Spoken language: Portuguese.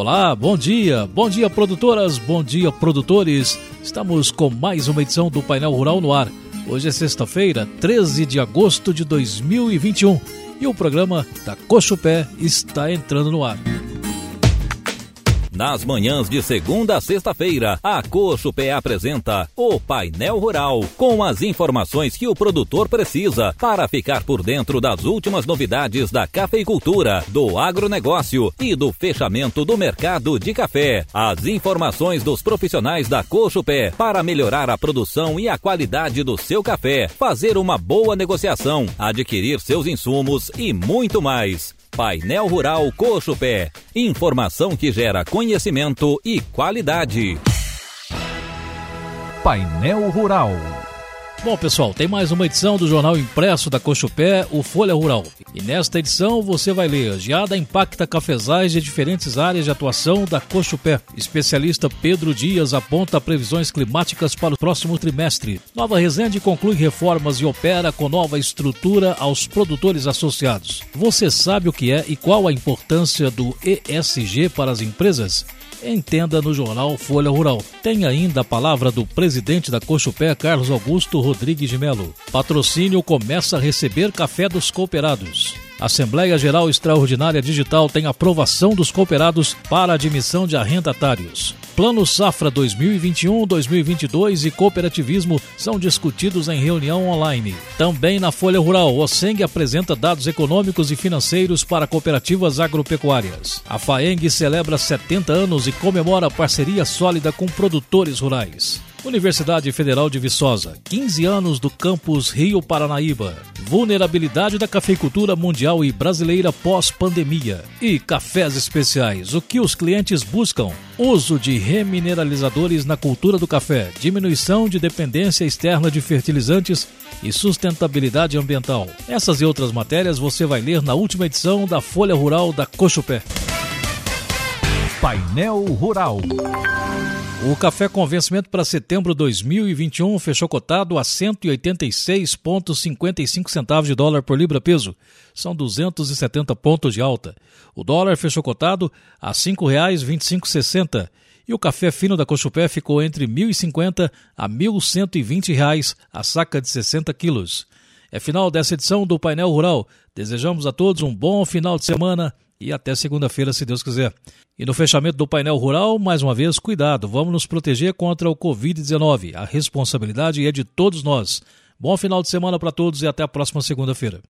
Olá, bom dia, bom dia produtoras, bom dia produtores. Estamos com mais uma edição do Painel Rural no ar. Hoje é sexta-feira, 13 de agosto de 2021 e o programa da Cocho Pé está entrando no ar. Nas manhãs de segunda a sexta-feira, a Coxo Pé apresenta o Painel Rural, com as informações que o produtor precisa para ficar por dentro das últimas novidades da cafeicultura, do agronegócio e do fechamento do mercado de café. As informações dos profissionais da Coxo Pé para melhorar a produção e a qualidade do seu café, fazer uma boa negociação, adquirir seus insumos e muito mais. Painel Rural Coxo Pé. Informação que gera conhecimento e qualidade. Painel Rural. Bom, pessoal, tem mais uma edição do jornal impresso da Cochupé, o Folha Rural. E nesta edição você vai ler: Geada impacta cafezais de diferentes áreas de atuação da Cochupé. Especialista Pedro Dias aponta previsões climáticas para o próximo trimestre. Nova Resende conclui reformas e opera com nova estrutura aos produtores associados. Você sabe o que é e qual a importância do ESG para as empresas? Entenda no jornal Folha Rural. Tem ainda a palavra do presidente da Cochupé, Carlos Augusto Rodrigues de Melo. Patrocínio começa a receber café dos cooperados. Assembleia Geral Extraordinária Digital tem aprovação dos cooperados para admissão de arrendatários. Plano Safra 2021, 2022 e cooperativismo são discutidos em reunião online. Também na Folha Rural, o Seng apresenta dados econômicos e financeiros para cooperativas agropecuárias. A FAENG celebra 70 anos e comemora parceria sólida com produtores rurais. Universidade Federal de Viçosa, 15 anos do campus Rio Paranaíba. Vulnerabilidade da cafeicultura mundial e brasileira pós-pandemia. E cafés especiais, o que os clientes buscam? Uso de remineralizadores na cultura do café, diminuição de dependência externa de fertilizantes e sustentabilidade ambiental. Essas e outras matérias você vai ler na última edição da Folha Rural da Cochupé. Painel Rural. O café com vencimento para setembro de 2021 fechou cotado a 186,55 centavos de dólar por libra peso. São 270 pontos de alta. O dólar fechou cotado a R$ 5,2560 e o café fino da Cochupé ficou entre R$ 1.050 a 1.120 reais a saca de 60 quilos. É final dessa edição do Painel Rural. Desejamos a todos um bom final de semana e até segunda-feira, se Deus quiser. E no fechamento do painel rural, mais uma vez, cuidado, vamos nos proteger contra o Covid-19. A responsabilidade é de todos nós. Bom final de semana para todos e até a próxima segunda-feira.